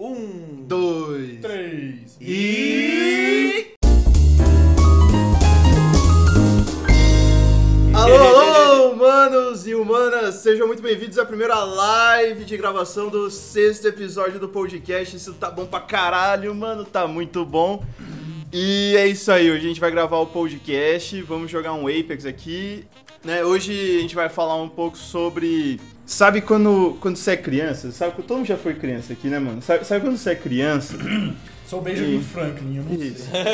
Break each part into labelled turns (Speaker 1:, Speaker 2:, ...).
Speaker 1: Um,
Speaker 2: dois,
Speaker 1: três
Speaker 2: e. Alô, alô, humanos e humanas, sejam muito bem-vindos à primeira live de gravação do sexto episódio do podcast. Isso tá bom pra caralho, mano, tá muito bom. E é isso aí, hoje a gente vai gravar o podcast, vamos jogar um Apex aqui. Né? Hoje a gente vai falar um pouco sobre. Sabe quando, quando você é criança? Sabe que todo mundo já foi criança aqui, né, mano? Sabe, sabe quando você é criança?
Speaker 1: Sou o Benjamin
Speaker 2: E-
Speaker 1: Franklin, eu não
Speaker 2: Isso.
Speaker 1: sei.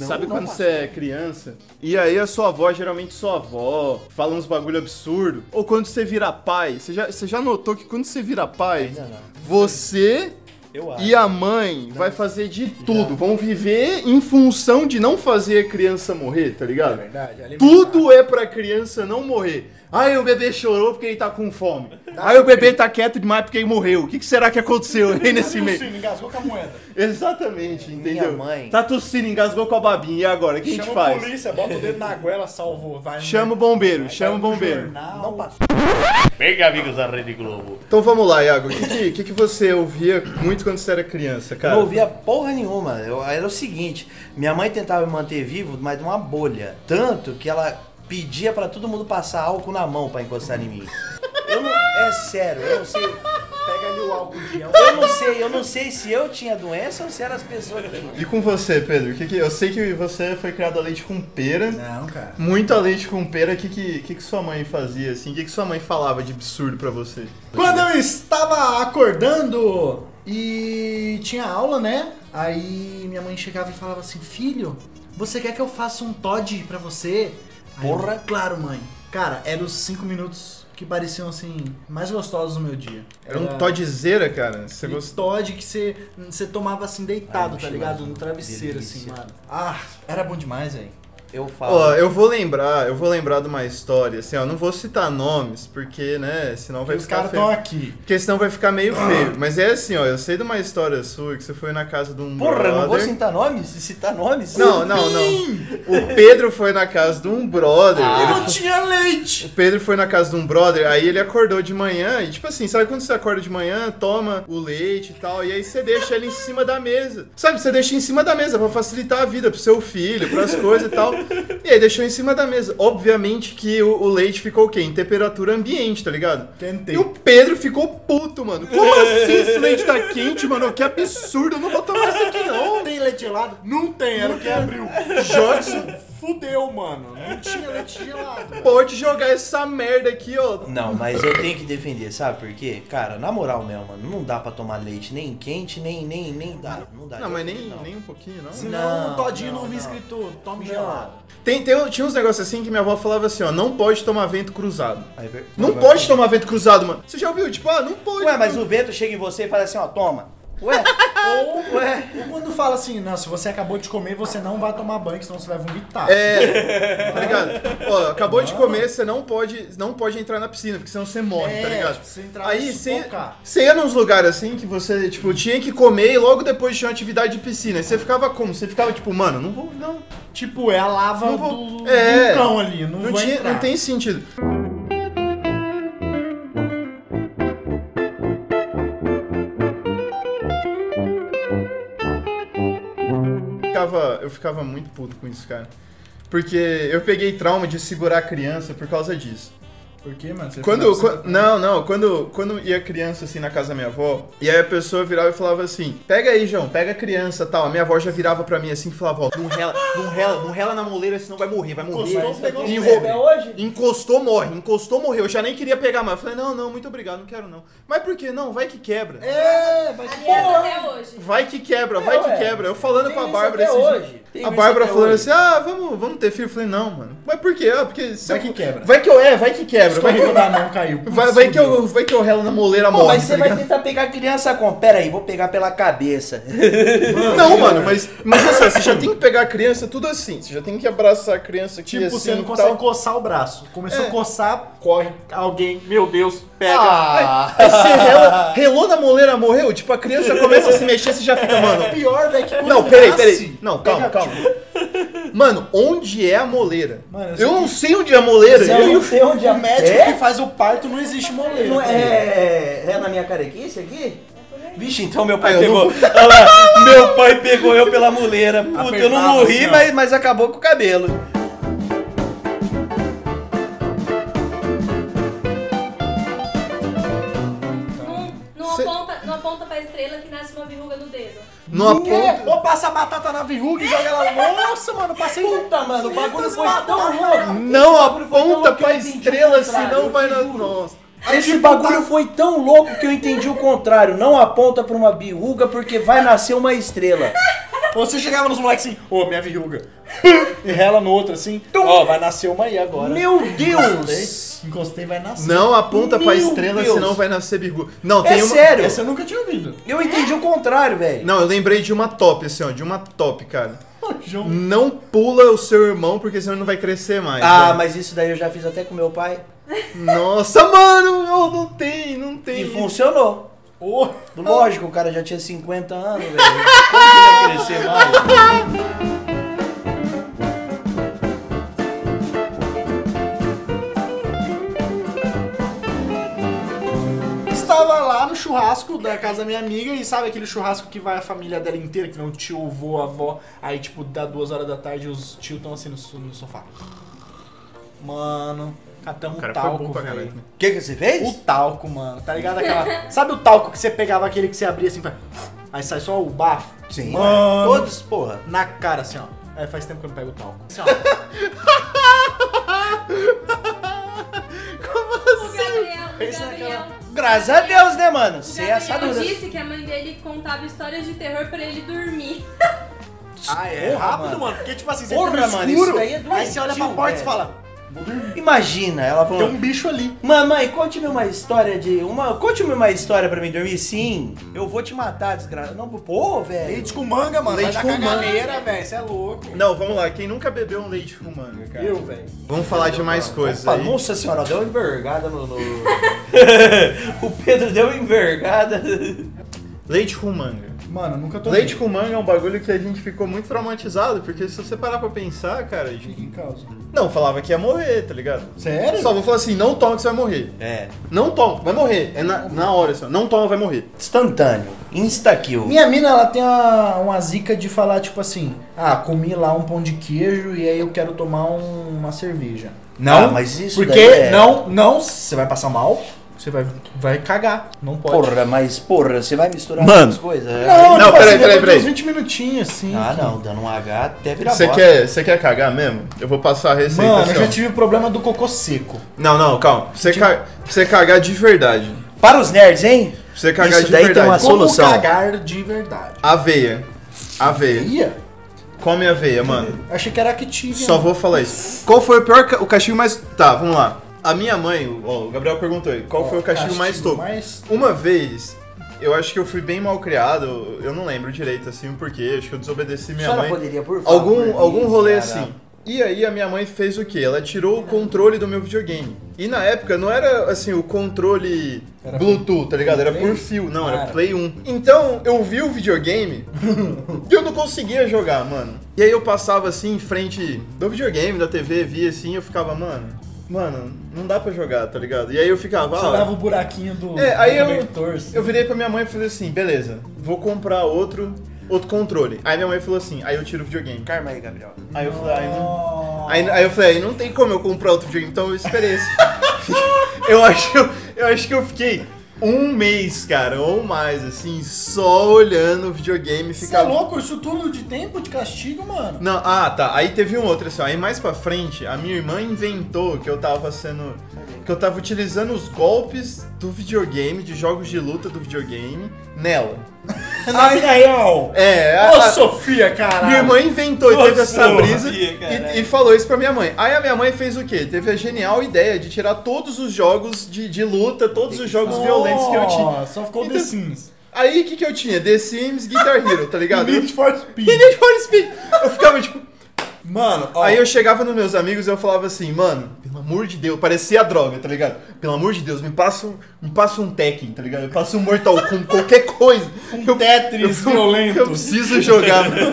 Speaker 2: Sabe quando você é criança? E aí a sua avó, geralmente sua avó, fala uns bagulho absurdo. Ou quando você vira pai, você já, você já notou que quando você vira pai,
Speaker 3: não.
Speaker 2: você
Speaker 3: Eu acho.
Speaker 2: e a mãe vai fazer de tudo. Vão viver em função de não fazer a criança morrer, tá
Speaker 1: É
Speaker 2: ligado?
Speaker 1: verdade. alimentar.
Speaker 2: Tudo é pra criança não morrer. Ai, o bebê chorou porque ele tá com fome. Ai, o bebê tá quieto demais porque ele morreu. O que, que será que aconteceu aí nesse meio?
Speaker 1: sino? Engasgou com a moeda.
Speaker 2: Exatamente, entendeu?
Speaker 3: mãe-
Speaker 2: Tá tossindo, engasgou com a babinha. E agora? O que a gente
Speaker 1: Chama
Speaker 2: faz?
Speaker 1: a polícia, bota o dedo na goela, salvou. Vai no-
Speaker 2: Chama o bombeiro,
Speaker 1: vai
Speaker 2: chama o bombeiro.
Speaker 1: jornal.
Speaker 3: Não passou.
Speaker 4: Pega, amigos da Rede Globo.
Speaker 2: Então vamos lá, Iago. O que, que, que que você ouvia muito quando você era criança,
Speaker 3: Eu
Speaker 2: cara?
Speaker 3: não ouvia porra nenhuma. Eu- era o seguinte: minha mãe tentava me manter vivo, mas de uma bolha. Tanto que ela pedia pra todo mundo passar álcool na mão pra encostar em mim. Eu não. É sério, eu não sei.
Speaker 1: Pega ali o álcool gel.
Speaker 3: Eu não sei, eu não sei se eu tinha doença ou se eram as pessoas que.
Speaker 2: E com você, Pedro? Que que, eu sei que você foi criado a leite com pera.
Speaker 1: Não, cara.
Speaker 2: Muito a leite com pera. O que, que, que, que sua mãe fazia, assim? O que, que sua mãe falava de absurdo pra você?
Speaker 1: Quando eu estava acordando e tinha aula, né? Aí minha mãe chegava e falava assim: Filho, você quer que eu faça um Todd pra você? Aí
Speaker 3: Porra.
Speaker 1: claro, mãe. Cara, eram os cinco minutos que pareciam assim, mais gostosos do meu dia.
Speaker 2: Era um todzeira, cara. Você gostou?
Speaker 1: Todd que você, você tomava assim deitado,
Speaker 3: Ai,
Speaker 1: tá ligado? No travesseiro, assim,
Speaker 3: Delícia.
Speaker 1: mano. Ah, era bom demais, velho.
Speaker 3: Eu falo.
Speaker 2: Ó, eu vou lembrar, eu vou lembrar de uma história, assim, ó, não vou citar nomes, porque, né, senão vai
Speaker 1: Os
Speaker 2: ficar
Speaker 1: caras
Speaker 2: feio.
Speaker 1: estão aqui.
Speaker 2: Porque senão vai ficar meio feio. Mas é assim, ó, eu sei de uma história sua que você foi na casa de um
Speaker 3: Porra, eu não vou
Speaker 2: brother.
Speaker 3: citar nomes? Citar nomes?
Speaker 2: Não, não, não. O Pedro foi na casa de um brother.
Speaker 3: Ah.
Speaker 2: ele
Speaker 1: Não tinha leite!
Speaker 2: O Pedro foi na casa de um brother, aí ele acordou de manhã e, tipo assim, sabe quando você acorda de manhã, toma o leite e tal, e aí você deixa ele em cima da mesa. Sabe, você deixa em cima da mesa pra facilitar a vida pro seu filho, pras coisas e tal. E aí deixou em cima da mesa. Obviamente que o, o leite ficou o quê? Em temperatura ambiente, tá ligado?
Speaker 1: Tentei.
Speaker 2: E o Pedro ficou puto, mano. Como assim esse leite tá quente, mano? Que absurdo, eu não vou tomar isso aqui não.
Speaker 1: Tem leite gelado? Não tem, era o que abriu.
Speaker 2: Jogson,
Speaker 1: Fudeu, mano. Não tinha leite gelado.
Speaker 2: pode jogar essa merda aqui, ó.
Speaker 3: Não, mas eu tenho que defender, sabe por quê? Cara, na moral mesmo, mano, não dá pra tomar leite nem quente, nem, nem, nem dá. Não dá.
Speaker 2: Não, mas nem,
Speaker 3: não.
Speaker 2: nem um pouquinho, não.
Speaker 1: Senão
Speaker 3: Não,
Speaker 1: o Todinho
Speaker 3: não,
Speaker 1: não, vi escrito tome
Speaker 3: Não.
Speaker 1: gelado.
Speaker 2: Tem, tem, tinha uns negócios assim que minha avó falava assim, ó, não pode tomar vento cruzado.
Speaker 3: Aí,
Speaker 2: Não pode tomar vento cruzado, mano. Você já ouviu? Tipo, ah, não pode.
Speaker 3: Ué, mas o vento chega em você e fala assim, ó, toma. Ué,
Speaker 1: Ou, ué, ou quando fala assim, não, se você acabou de comer, você não vai tomar banho, senão você vai vomitar.
Speaker 2: É, tá ligado? Ó, acabou de comer, você não pode, não pode entrar na piscina, porque senão você morre, tá
Speaker 1: É,
Speaker 2: ligado?
Speaker 1: tipo, você entrar
Speaker 2: Aí você,
Speaker 1: sufocar.
Speaker 2: você ia nos lugares assim que você, tipo, tinha que comer e logo depois tinha uma atividade de piscina. E você ficava como? Você ficava tipo, mano, não vou, não.
Speaker 1: Tipo, é a lava
Speaker 2: Não vou-
Speaker 1: do
Speaker 2: é.
Speaker 1: vulcão ali, não,
Speaker 2: Não,
Speaker 1: vou
Speaker 2: tinha,
Speaker 1: entrar.
Speaker 2: não tem sentido. Ficava, muito puto com isso, cara. Porque eu peguei trauma de segurar a criança por causa disso.
Speaker 1: Por quê, mano? Você
Speaker 2: Quando,
Speaker 1: ficava-
Speaker 2: quan- não, não, quando, quando ia criança assim na casa da minha avó, e aí a pessoa virava e falava assim: Pega aí, João, pega a criança tal. A minha avó já virava pra mim assim e falava: Ó, não rela, não rela, não rela na moleira, senão vai morrer, vai morrer.
Speaker 1: Encostou, pegou
Speaker 3: hoje?
Speaker 2: Encostou, morre. Encostou, morreu. Eu já nem queria pegar mais. Eu falei, não, não, muito obrigado, não quero não. Mas por quê? Não, vai que quebra.
Speaker 1: É, vai que
Speaker 5: hoje.
Speaker 2: Vai que quebra, vai que quebra. Eu falando
Speaker 3: Tem
Speaker 2: com a Bárbara esse dia-
Speaker 3: hoje. Tem
Speaker 2: A Bárbara falando
Speaker 3: hoje.
Speaker 2: assim: ah, vamos, vamos ter filho. Eu falei, não, mano. Mas por quê? Ah, porque.
Speaker 1: Vai
Speaker 2: eu-
Speaker 1: que quebra.
Speaker 2: Vai que eu. É, vai que quebra. Vai que,
Speaker 1: da mão, caiu.
Speaker 2: vai, vai que eu, vai que eu relo na moleira
Speaker 3: Pô,
Speaker 2: morre.
Speaker 3: mas você
Speaker 2: tá
Speaker 3: vai
Speaker 2: ligado?
Speaker 3: tentar pegar a criança como? Pera aí, vou pegar pela cabeça.
Speaker 2: Não, mano, mas, mas assim, você já tem que pegar a criança tudo assim. Você já tem que abraçar a criança aqui
Speaker 1: Tipo,
Speaker 2: assim
Speaker 1: você não consegue
Speaker 2: tal.
Speaker 1: coçar o braço. Começou
Speaker 2: É.
Speaker 1: a coçar, corre alguém, meu Deus, pega.
Speaker 3: Ah,
Speaker 2: Aí você rela, relou na moleira, morreu? Tipo, a criança começa a se mexer, você já fica, mano.
Speaker 1: Pior, velho, que quando
Speaker 2: Não, peraí, peraí. Não, calma, calma. Mano, onde é a moleira?
Speaker 1: Mano, eu
Speaker 2: eu não sei onde é a moleira.
Speaker 3: eu
Speaker 2: Eu-
Speaker 3: não sei onde
Speaker 1: O
Speaker 3: é.
Speaker 1: médico
Speaker 3: É?
Speaker 1: que faz o parto não existe moleira.
Speaker 3: Não é, é na minha carequice aqui? Vixe, então meu pai
Speaker 2: Ah,
Speaker 3: pegou.
Speaker 2: não
Speaker 3: Olha lá, meu pai pegou eu pela muleira. Puta, eu não
Speaker 1: Apertava
Speaker 3: morri,
Speaker 1: assim,
Speaker 3: mas, mas acabou com o cabelo.
Speaker 5: Não, não,
Speaker 2: Cê-
Speaker 5: aponta, não aponta pra estrela que nasce uma verruga no dedo.
Speaker 2: Não aponta.
Speaker 1: Ou passa a batata na verruga e joga ela. Nossa, mano, passei.
Speaker 3: Puta, mano, o bagulho foi tão
Speaker 1: cara.
Speaker 3: louco.
Speaker 2: Não aponta pra
Speaker 3: entendi o
Speaker 2: estrela,
Speaker 3: contrário,
Speaker 2: senão vai na. Nossa.
Speaker 3: Esse bagulho foi tão louco que eu entendi o contrário. Não aponta pra uma biruga porque vai nascer uma estrela.
Speaker 1: Ou você chegava nos moleques assim, ô, minha verruga. E rela no outro assim, ó, vai nascer uma aí agora.
Speaker 3: Meu Deus!
Speaker 1: Encostei, vai nascer.
Speaker 2: Não aponta pra
Speaker 3: Meu
Speaker 2: estrela,
Speaker 3: Deus.
Speaker 2: senão vai nascer bigu. Não,
Speaker 3: É
Speaker 2: tem uma.
Speaker 3: sério?
Speaker 1: Essa eu nunca tinha ouvido.
Speaker 3: Eu entendi o contrário, velho.
Speaker 2: Não, eu lembrei de uma top, assim, ó, de uma top, cara.
Speaker 1: João.
Speaker 2: Não pula o seu irmão, porque senão ele não vai crescer mais.
Speaker 3: Ah,
Speaker 2: velho.
Speaker 3: mas isso daí eu já fiz até com meu pai.
Speaker 2: Nossa, mano, não, não tem, não tem.
Speaker 3: E funcionou.
Speaker 1: Ô,
Speaker 3: Lógico, o cara já tinha 50 anos, velho. Como que ia crescer mais?
Speaker 1: Estava lá no churrasco da casa da minha amiga e sabe aquele churrasco que vai a família dela inteira, que vem o tio, o vô, a avó, aí tipo, dá duas horas da tarde os tios estão assim no, no sofá. Mano, catamos
Speaker 2: O
Speaker 1: talco, velho.
Speaker 3: O que, que você fez?
Speaker 1: O talco, mano, tá ligado? Aquela. Sabe o talco que você pegava aquele que você abria assim, vai- aí sai só o bafo?
Speaker 3: Sim,
Speaker 1: Mano.
Speaker 3: todos, porra.
Speaker 1: Na cara, assim, ó. É, faz tempo que eu não pego o talco. Assim, ó.
Speaker 5: O Gabriel, o Gabriel,
Speaker 3: Graças a Deus, né, mano?
Speaker 5: o
Speaker 3: Você é assadura.
Speaker 5: disse que a mãe dele contava histórias de terror pra ele dormir.
Speaker 1: Ah, é
Speaker 3: Porra,
Speaker 1: rápido,
Speaker 3: mano.
Speaker 1: mano. Porque, tipo assim, você
Speaker 3: Porra,
Speaker 1: no
Speaker 3: mano,
Speaker 1: escuro,
Speaker 3: isso daí é
Speaker 1: aí você olha pra porta e fala.
Speaker 3: Imagina, ela
Speaker 1: Tem
Speaker 3: falou.
Speaker 1: um bicho ali.
Speaker 3: Mamãe, conte-me uma história de. Uma, conte-me uma história pra mim dormir. Sim, eu vou te matar, desgraçado. Não, pô, velho.
Speaker 1: Leite com manga, mano.
Speaker 2: Leite com manga.
Speaker 1: velho. Você é louco.
Speaker 2: Não, vamos lá, quem nunca bebeu um leite com manga, cara?
Speaker 1: Eu, velho.
Speaker 2: Vamos falar de mais coisas
Speaker 3: Opa,
Speaker 2: aí.
Speaker 3: nossa senhora, deu uma envergada no. no- o Pedro deu uma envergada.
Speaker 2: Leite com manga.
Speaker 1: Mano, nunca tô
Speaker 2: Leite com manga é um bagulho que a gente ficou muito traumatizado, porque se você parar pra pensar, cara, gente
Speaker 1: Fica em casa.
Speaker 2: não falava que ia morrer, tá ligado?
Speaker 1: Sério?
Speaker 2: Só vou falar assim, não toma que você vai morrer.
Speaker 3: É.
Speaker 2: Não toma, vai morrer. É na, na hora, só. Não toma, vai morrer.
Speaker 3: Instantâneo. Insta-kill.
Speaker 1: Minha mina, ela tem uma, uma zica de falar, tipo assim, ah, comi lá um pão de queijo e aí eu quero tomar um- uma cerveja. Não,
Speaker 3: Ah, mas isso
Speaker 1: porque
Speaker 3: daí é-
Speaker 1: não, não, você vai passar mal, você vai, vai cagar, não pode.
Speaker 3: Porra, mas porra, você vai misturar
Speaker 2: Mano.
Speaker 3: as coisas? É.
Speaker 1: Não,
Speaker 2: Não,
Speaker 1: tipo
Speaker 2: peraí,
Speaker 1: assim,
Speaker 2: peraí, peraí.
Speaker 1: uns 20 minutinhos, assim.
Speaker 3: Ah,
Speaker 1: que-
Speaker 3: não, dando um H até virar
Speaker 2: Você
Speaker 3: bosta.
Speaker 2: quer, você quer cagar mesmo? Eu vou passar a receita
Speaker 1: Mano,
Speaker 2: assim,
Speaker 1: eu já tive o problema do cocô seco.
Speaker 2: Não, não, calma. Pra você, ca... pra você cagar de verdade.
Speaker 3: Para os nerds, hein?
Speaker 2: Pra você cagar
Speaker 3: Isso
Speaker 2: de
Speaker 3: daí tem
Speaker 2: verdade.
Speaker 3: uma
Speaker 1: Como
Speaker 3: solução.
Speaker 1: cagar de verdade.
Speaker 2: Aveia. Aveia.
Speaker 1: Ia?
Speaker 2: Come aveia, mano.
Speaker 1: Achei que era Activia.
Speaker 2: Só vou falar isso. Qual foi o pior, ca- o castigo mais... Tá, vamos lá. A minha mãe, ó, o Gabriel perguntou aí, qual foi o castigo, mais top?
Speaker 1: mais-
Speaker 2: Uma vez, eu acho que eu fui bem mal criado, eu não lembro direito assim o porquê, acho que eu desobedeci minha mãe.
Speaker 3: poderia, por favor,
Speaker 2: Algum, algum rolê
Speaker 3: enviar a-
Speaker 2: assim. E aí a minha mãe fez o quê? Ela tirou o controle do meu videogame. E na época não era assim o controle
Speaker 1: Era
Speaker 2: Bluetooth, tá ligado? Era
Speaker 1: Play?
Speaker 2: por fio, não, era
Speaker 1: Cara.
Speaker 2: Play 1. Então eu vi o videogame e eu não conseguia jogar, mano. E aí eu passava assim em frente do videogame, da TV, via assim, eu ficava, mano, mano, não dá pra jogar, tá ligado? E aí eu ficava,
Speaker 1: Você
Speaker 2: ah,
Speaker 1: leva o buraquinho do,
Speaker 2: é, aí
Speaker 1: do
Speaker 2: eu,
Speaker 1: assim.
Speaker 2: eu virei pra minha mãe e falei assim, beleza, vou comprar outro, outro controle. Aí minha mãe falou assim, aí eu tiro o videogame.
Speaker 3: Karma aí, Gabriel.
Speaker 2: Aí eu falei, aí não, aí, aí eu falei, aí não tem como eu comprar outro videogame, então eu esperei esse. eu, acho, eu acho que eu fiquei um mês, cara, ou mais, assim, só olhando o videogame,
Speaker 1: Você é louco? Isso tudo de tempo de castigo, mano?
Speaker 2: Não, ah, tá. Aí teve um outro assim, ó. Aí mais pra frente, a minha irmã inventou que eu tava sendo. Que eu tava utilizando os golpes do videogame, de jogos de luta do videogame, nela.
Speaker 1: Na vida real.
Speaker 2: É,
Speaker 1: Ô,
Speaker 2: a,
Speaker 1: Sofia, caralho.
Speaker 2: minha irmã inventou e
Speaker 3: Ô,
Speaker 2: teve essa
Speaker 3: Sofia,
Speaker 2: brisa e, e falou isso pra minha mãe. Aí a minha mãe fez o quê? Teve a genial ideia de tirar todos os jogos de, de luta, todos os jogos violentos que eu tinha.
Speaker 1: Só ficou
Speaker 2: Então-
Speaker 1: The Sims.
Speaker 2: Aí o que, que eu tinha? The Sims, Guitar Hero, tá ligado?
Speaker 1: Need for Speed.
Speaker 2: e Need for Speed. Eu ficava tipo.
Speaker 1: Mano, ó.
Speaker 2: Aí eu chegava nos meus amigos e eu falava assim, mano, pelo amor de Deus, parecia droga, tá ligado? Pelo amor de Deus, me passa um, me passa um Tekken, tá ligado? Me passa um Mortal com qualquer coisa.
Speaker 1: Um Tetris
Speaker 2: eu,
Speaker 1: violento.
Speaker 2: Eu preciso jogar, mano.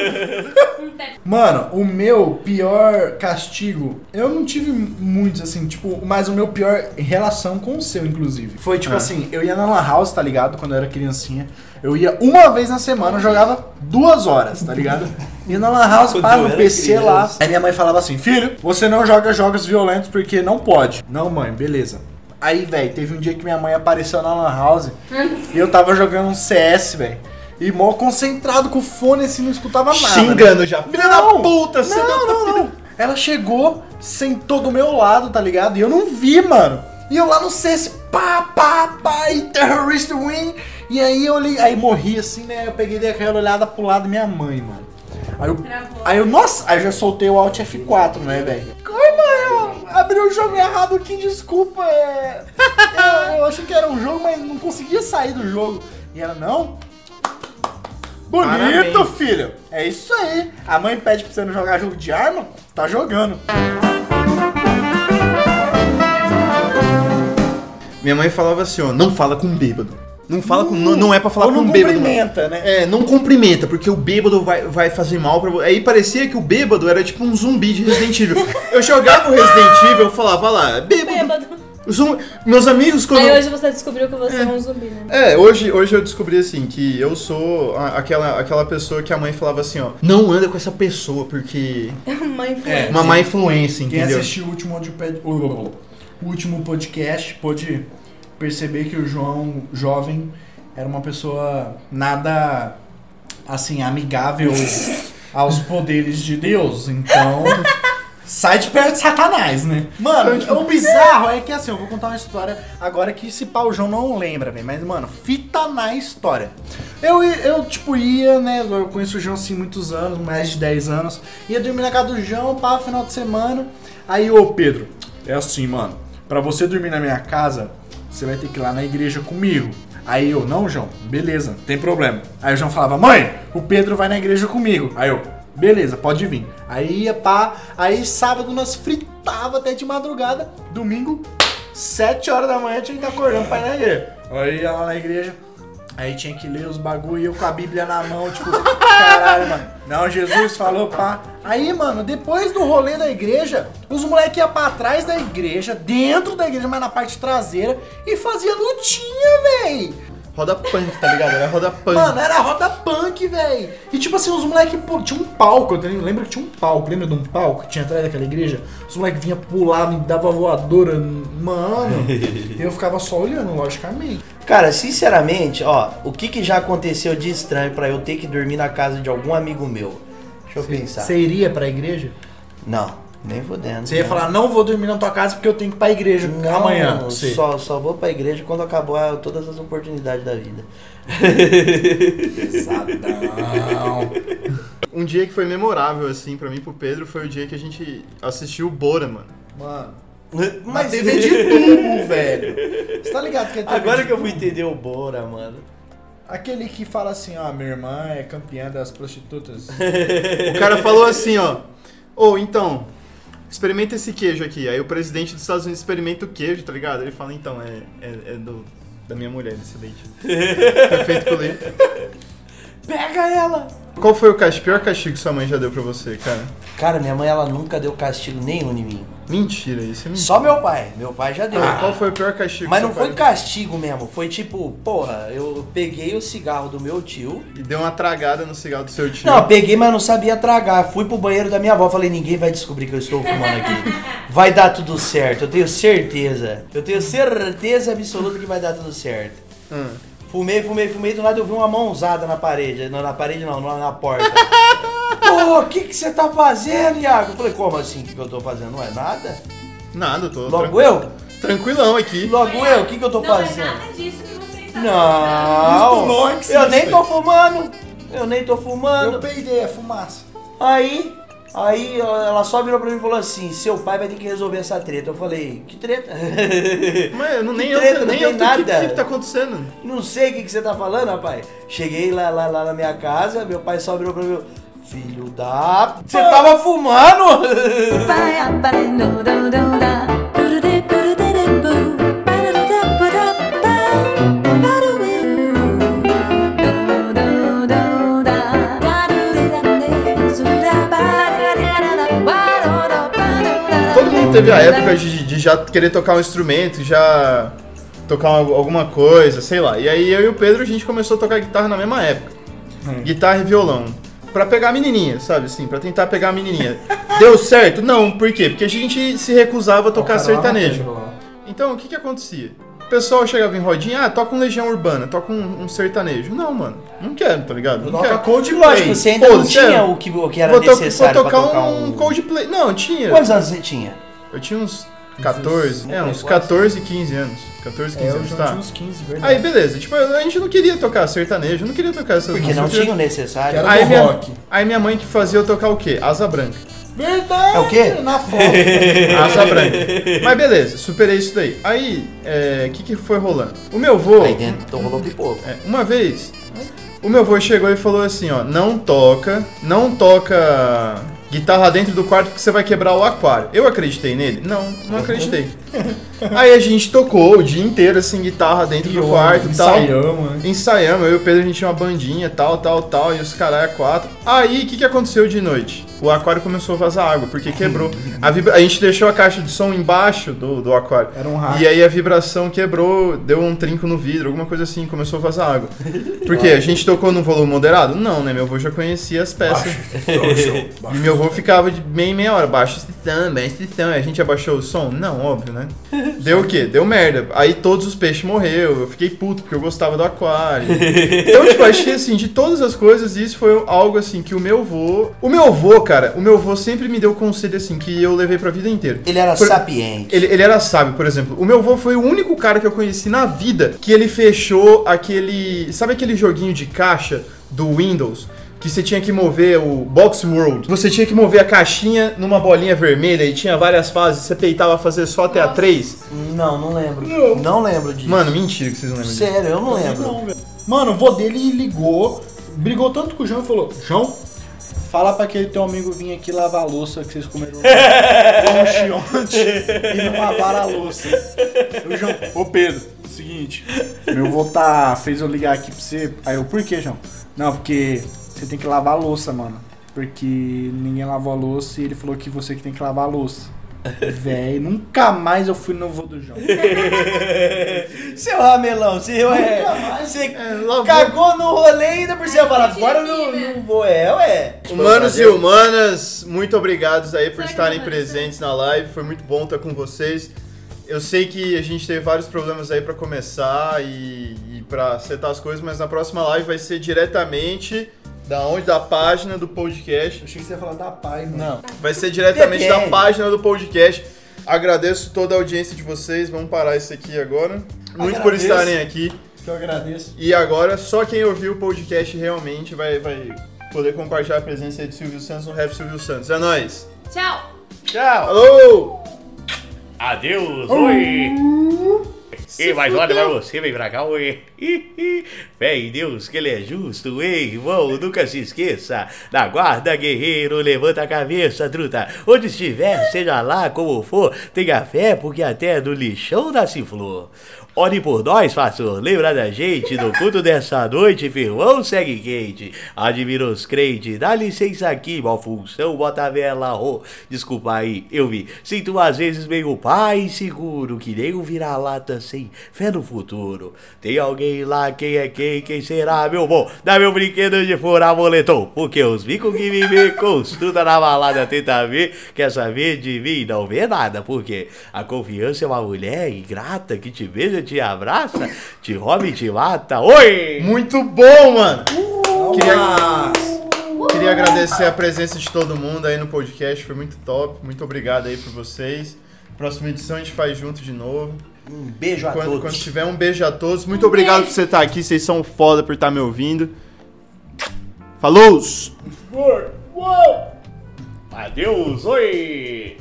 Speaker 1: Mano, o meu pior castigo, eu não tive muitos, assim, tipo, mas o meu pior em relação com o seu, inclusive. Foi tipo
Speaker 2: Ah.
Speaker 1: assim, eu ia na Lan House, tá ligado? Quando eu era criancinha. Eu ia uma vez na semana, eu jogava duas horas, tá ligado? Ia na Lan House, pá,
Speaker 3: eu
Speaker 1: no PC lá.
Speaker 3: criança.
Speaker 1: Aí minha mãe falava assim, filho, você não joga jogos violentos porque não pode. Não, mãe, beleza. Aí, velho, teve um dia que minha mãe apareceu na Lan House e eu tava jogando um CS, velho. E mó concentrado com o fone assim, não escutava nada. né?
Speaker 2: Xingando já. Filha da puta, você
Speaker 1: não, não, não. Ela chegou, sentou do meu lado, tá ligado? E eu não vi, mano. E eu lá no CS, pá, pá, pá, e terrorist win. E aí eu olhei, aí morri assim, né? Eu peguei dei aquela olhada pro lado da minha mãe, mano. Aí eu, aí eu, nossa, aí eu já soltei o Alt F4, né, velho? Ai, mãe, eu abri o jogo errado aqui, desculpa, é... eu, eu achei que era um jogo, mas não conseguia sair do jogo. E ela, não, Bonito,
Speaker 2: Parabéns.
Speaker 1: filho. É isso aí. A mãe pede pra você não jogar jogo de arma, você tá jogando.
Speaker 2: Minha mãe falava assim, ó, não fala com bêbado. Não fala com. Não, não é pra falar
Speaker 1: Ou
Speaker 2: com
Speaker 1: não
Speaker 2: bêbado. mano.
Speaker 1: cumprimenta, né?
Speaker 2: É, não cumprimenta, porque o bêbado vai, vai fazer mal pra você. Aí parecia que o bêbado era tipo um zumbi de Resident Evil. Eu jogava o Resident Evil, eu falava lá, bêbado.
Speaker 5: Bêbado.
Speaker 2: Zum- Meus amigos, quando.
Speaker 5: Aí hoje você descobriu que você é, um zumbi, né?
Speaker 2: É, hoje, hoje eu descobri assim que eu sou a- aquela, aquela pessoa que a mãe falava assim, ó, não anda com essa pessoa, porque.
Speaker 5: Mãe
Speaker 1: É.
Speaker 5: influente.
Speaker 2: Uma má influência,
Speaker 1: Quem
Speaker 2: entendeu?
Speaker 1: assistiu o último, o último podcast pôde perceber que o João jovem era uma pessoa nada assim amigável aos poderes de Deus. Então, sai de perto de Satanás, né? Mano, o bizarro é que assim, eu vou contar uma história agora que esse pau o João não lembra, velho, mas mano, fita na história. Eu, eu tipo ia, né, eu conheço o João assim muitos anos, mais de 10 anos, ia dormir na casa do João, pá, final de semana. Aí, ô Pedro, é assim, mano, pra você dormir na minha casa, você vai ter que ir lá na igreja comigo. Aí eu, não, João, beleza, tem problema. Aí o João falava, mãe, o Pedro vai na igreja comigo. Aí eu, beleza, pode vir. Aí ia pá, aí sábado nós fritava até de madrugada, domingo, 7 horas da manhã tinha que estar acordando pra ir na igreja. Aí ia lá na igreja, aí tinha que ler os bagulho e eu com a Bíblia na mão, tipo, caralho, mano. Não, Jesus falou pá. Aí, mano, depois do rolê da igreja, os moleques iam pra trás da igreja, dentro da igreja, mas na parte traseira, e fazia lutinha, véi.
Speaker 2: Roda punk, tá ligado? Era roda punk.
Speaker 1: Mano, era roda punk, velho. E tipo assim, os moleques, pô, tinha um palco, eu tenho- lembra que tinha um palco, lembra de um palco que tinha atrás daquela igreja? Os moleques vinham pular, me dava voadora, mano. eu ficava só olhando, logicamente.
Speaker 3: Cara, sinceramente, ó, o que, que já aconteceu de estranho pra eu ter que dormir na casa de algum amigo meu? Deixa eu pensar.
Speaker 1: Você iria pra igreja?
Speaker 3: Não, nem fodendo.
Speaker 1: Você ia
Speaker 3: não.
Speaker 1: falar, não vou dormir na tua casa porque eu tenho que ir pra igreja
Speaker 3: Não,
Speaker 1: amanhã. Você.
Speaker 3: Só, só vou pra igreja quando acabar todas as oportunidades da vida.
Speaker 1: Pesadão.
Speaker 2: Um dia que foi memorável, assim, pra mim e pro Pedro, foi o dia que a gente assistiu o Bora, mano.
Speaker 1: Mano,
Speaker 3: Mas
Speaker 1: TV de tubo, velho. Você tá ligado que é TV
Speaker 3: Agora
Speaker 1: de
Speaker 3: que eu
Speaker 1: tubo?
Speaker 3: entender o Bora, mano.
Speaker 1: Aquele que fala assim, ó, minha irmã é campeã das prostitutas.
Speaker 2: O cara falou assim, ó. Ô, então, experimenta esse queijo aqui. Aí o presidente dos Estados Unidos experimenta o queijo, tá ligado? Ele fala, então, é, é, é do, da minha mulher esse leite. é feito com leite.
Speaker 3: Pega ela!
Speaker 2: Qual foi o castigo, pior castigo que sua mãe já deu pra você, cara?
Speaker 3: Cara, minha mãe, ela nunca deu castigo nenhum em mim.
Speaker 2: Mentira, isso é mentira.
Speaker 3: Só meu pai. Meu pai já deu.
Speaker 2: Qual foi o pior castigo
Speaker 3: Mas não foi
Speaker 2: pai
Speaker 3: castigo mesmo. Foi tipo, porra, eu peguei o cigarro do meu tio.
Speaker 2: E deu uma tragada no cigarro do seu tio.
Speaker 3: Não, peguei, mas não sabia tragar. Fui pro banheiro da minha avó. Falei, ninguém vai descobrir que eu estou fumando aqui. Vai dar tudo certo. Eu tenho certeza. Eu tenho certeza absoluta que vai dar tudo certo.
Speaker 2: Hum.
Speaker 3: Fumei, fumei, fumei. Do nada eu vi uma mãozada na parede. Não, na parede não, na, na porta. Pô, o que que você tá fazendo, Iago? Eu falei, como assim? O que, que eu tô fazendo? Não é nada?
Speaker 2: Nada, eu tô
Speaker 3: Logo
Speaker 2: tran-
Speaker 3: eu?
Speaker 2: tranquilão aqui.
Speaker 3: Logo eu? O que, que eu tô
Speaker 5: Não é
Speaker 3: fazendo?
Speaker 5: nada disso que você está
Speaker 3: Não,
Speaker 1: Isso não existe.
Speaker 3: eu nem tô fumando. Eu nem tô fumando.
Speaker 1: Eu peidei, é fumaça.
Speaker 3: Aí, aí ela só virou pra mim e falou assim: seu pai vai ter que resolver essa treta. Eu falei, que treta?
Speaker 2: Mas eu não, nem
Speaker 3: Que
Speaker 2: eu,
Speaker 3: treta, não
Speaker 2: nem
Speaker 3: tem
Speaker 2: eu, o que,
Speaker 3: nada.
Speaker 2: que que tá acontecendo?
Speaker 3: Não sei o que, que você tá falando, rapaz. Cheguei lá, lá, lá na minha casa, meu pai só virou pra mim. Filho da. Você tava fumando?
Speaker 6: Todo
Speaker 2: mundo teve a época de, de já querer tocar um instrumento, já tocar alguma coisa, sei lá. E aí eu e o Pedro a gente começou a tocar guitarra na mesma época.
Speaker 1: Hum.
Speaker 2: Guitarra e violão. Pra pegar a menininha, sabe assim? Pra tentar pegar a menininha. Deu certo? Não, por quê? Porque a gente se recusava a tocar
Speaker 1: O cara lá na
Speaker 2: sertanejo. Então, o que que acontecia? O pessoal chegava em rodinha, ah, toca um Legião Urbana, toca um, um sertanejo. Não, mano, não quero, tá ligado? Não
Speaker 1: Toca
Speaker 2: quero.
Speaker 1: Coldplay.
Speaker 3: Lógico, você ainda não
Speaker 2: Foda-se,
Speaker 3: tinha
Speaker 2: é.
Speaker 3: o que, o que era
Speaker 2: Vou, to- vou
Speaker 3: necessário
Speaker 2: tocar,
Speaker 3: pra tocar
Speaker 2: um,
Speaker 3: um...
Speaker 2: Coldplay. Não, tinha.
Speaker 3: Quantos anos você tinha?
Speaker 2: Eu tinha uns 14, é, uns 14, 15 anos. 14, 15
Speaker 1: É,
Speaker 2: anos, tá?
Speaker 1: uns 15, verdade.
Speaker 2: Aí, beleza. Tipo, a gente não queria tocar sertanejo, não queria tocar essas
Speaker 3: Porque
Speaker 2: músicas.
Speaker 3: não tinha o necessário.
Speaker 2: Aí minha,
Speaker 1: rock.
Speaker 2: aí minha mãe que fazia eu tocar o quê? Asa branca.
Speaker 1: Verdade!
Speaker 3: É o quê?
Speaker 1: Na foto.
Speaker 2: Asa branca. Mas beleza, superei isso daí. Aí, o que, que foi rolando? O meu vô,
Speaker 3: Aí dentro então rolou pipoco.
Speaker 2: é, uma vez, o meu vô chegou e falou assim, ó, não toca, não toca guitarra dentro do quarto porque você vai quebrar o aquário. Eu acreditei nele? Não, não acreditei. Aí a gente tocou o dia inteiro, assim, guitarra dentro do quarto e tal.
Speaker 1: Ensaiamos, né?
Speaker 2: Ensaiamos, eu e o Pedro a gente tinha uma bandinha, tal, tal, tal, e os caralho quatro. Aí, o que, que aconteceu de noite? O aquário começou a vazar água, porque quebrou. A, vibra- a gente deixou a caixa de som embaixo do, do aquário.
Speaker 1: Era um hack.
Speaker 2: E aí a vibração quebrou, deu um trinco no vidro, alguma coisa assim, começou a vazar água. Por quê? A gente tocou no volume moderado? Não, né? Meu avô já conhecia as peças. E meu avô ficava de meia em meia hora, esse som. Aí A gente abaixou o som? Não, óbvio, né? Deu o quê? Deu merda. Aí todos os peixes morreu, eu fiquei puto porque eu gostava do aquário. Então, tipo, acho que assim, de todas as coisas, isso foi algo assim que o meu avô. O meu avô, cara, o meu avô sempre me deu conselho assim que eu levei pra vida inteira.
Speaker 3: Ele era
Speaker 2: Por-
Speaker 3: sapiente.
Speaker 2: Ele, ele era sábio, por exemplo. O meu avô foi o único cara que eu conheci na vida que ele fechou aquele. Sabe aquele joguinho de caixa do Windows? Que você tinha que mover o Box World. Você tinha que mover a caixinha numa bolinha vermelha e tinha várias fases. Você peitava fazer só até a 3.
Speaker 3: Não, não lembro. Não, lembro disso.
Speaker 2: Mano, mentira que vocês não lembram disso.
Speaker 3: Sério, eu não lembro.
Speaker 1: Não. Mano, o vô dele ligou, brigou tanto com o João e falou: João, fala pra aquele teu amigo vir aqui lavar a louça que vocês comeram lanche ontem e não lavaram a louça. O João, ô Pedro, seguinte, meu vô tá, fez eu ligar aqui pra você. Aí eu, por que, João? Não, porque você tem que lavar a louça, mano. Porque ninguém lavou a louça e ele falou que você que tem que lavar a louça. Véi, nunca mais eu fui no vô do João.
Speaker 3: Seu ramelão, você, é, você
Speaker 2: É,
Speaker 3: cagou no rolê e ainda por cima fala, agora não,
Speaker 5: né?
Speaker 3: não vou, é, ué.
Speaker 2: Humanos e humanas, muito obrigados aí por estarem presentes na live. Foi muito bom estar com vocês. Eu sei que a gente teve vários problemas aí pra começar e, e para setar as coisas, mas na próxima live vai ser diretamente da onde da página do podcast.
Speaker 1: Eu achei que você ia falar da pai, mano.
Speaker 3: Não.
Speaker 2: Vai ser diretamente da página do podcast. Agradeço toda a audiência de vocês. Vamos parar isso aqui agora. Muito por
Speaker 1: Agradeço.
Speaker 2: estarem aqui.
Speaker 1: Que eu agradeço.
Speaker 2: E agora, só quem ouviu o podcast realmente vai, vai poder compartilhar a presença aí do Silvio Santos no Rap Silvio Santos. É nóis!
Speaker 5: Tchau!
Speaker 4: Tchau.
Speaker 2: Alô!
Speaker 4: Adeus. Oi. E mas olha pra você, vem pra cá, oi. Fé em Deus que ele é justo, hein, irmão? Nunca se esqueça. Da guarda, guerreiro, levanta a cabeça, truta. Onde estiver, seja lá como for, tenha fé, porque até do lixão nasce flor. Ore por nós, pastor. Lembra da gente no culto dessa noite, firmão, segue quente. Admira os crentes, dá licença aqui, mal função, bota a vela, oh. Desculpa aí, eu vi. Sinto às vezes meio pai seguro, que nem um vira-lata sem fé no futuro. Tem alguém lá, quem é quem, quem será, meu bom? Dá meu brinquedo de furar moletom, porque os bicos que me vê consulta na balada tenta ver, quer saber de mim, não vê nada, porque a confiança é uma mulher ingrata que te beija, te abraça, te rouba e te mata. Oi!
Speaker 2: Muito bom, mano! Queria, queria agradecer a presença de todo mundo aí no podcast, foi muito top. Muito obrigado aí por vocês. Próxima edição a gente faz junto de novo.
Speaker 3: Um beijo a
Speaker 2: Quando,
Speaker 3: todos.
Speaker 2: quando tiver, um beijo a todos. Muito obrigado por você estar aqui, vocês são foda por estar me ouvindo. Falou!
Speaker 4: Adeus, oi!